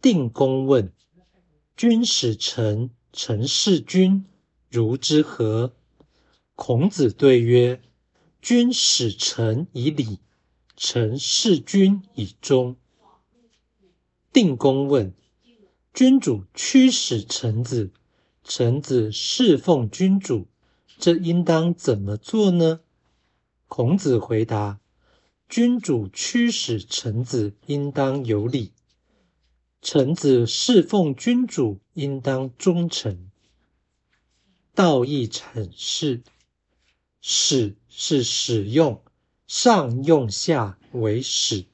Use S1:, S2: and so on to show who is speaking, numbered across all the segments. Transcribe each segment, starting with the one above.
S1: 定公问：“君使臣，臣事君，如之何？”孔子对曰：“君使臣以礼，臣事君以忠。”定公问：“君主驱使臣子，臣子侍奉君主，这应当怎么做呢？”孔子回答：“君主驱使臣子，应当有礼。”臣子侍奉君主，应当忠诚。道义阐释：使是使用，上用下为使；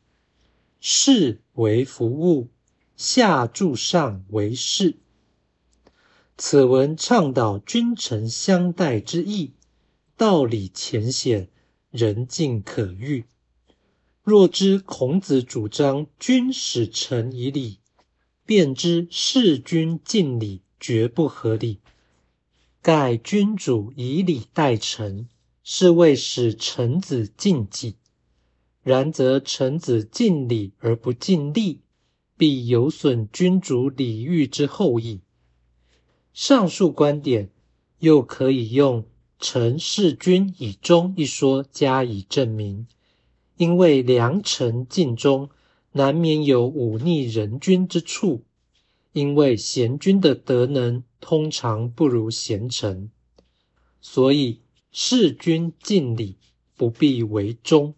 S1: 事为服务，下助上为事。此文倡导君臣相待之意，道理浅显，人尽可喻。若知孔子主张君使臣以礼。便知事君敬礼绝不合理。盖君主以礼待臣，是为使臣子尽己。然则臣子敬礼而不尽力，必有损君主礼遇之厚意。上述观点又可以用“臣事君以忠”一说加以证明。因为良臣尽忠。难免有忤逆人君之处，因为贤君的德能通常不如贤臣，所以事君敬礼不必为忠。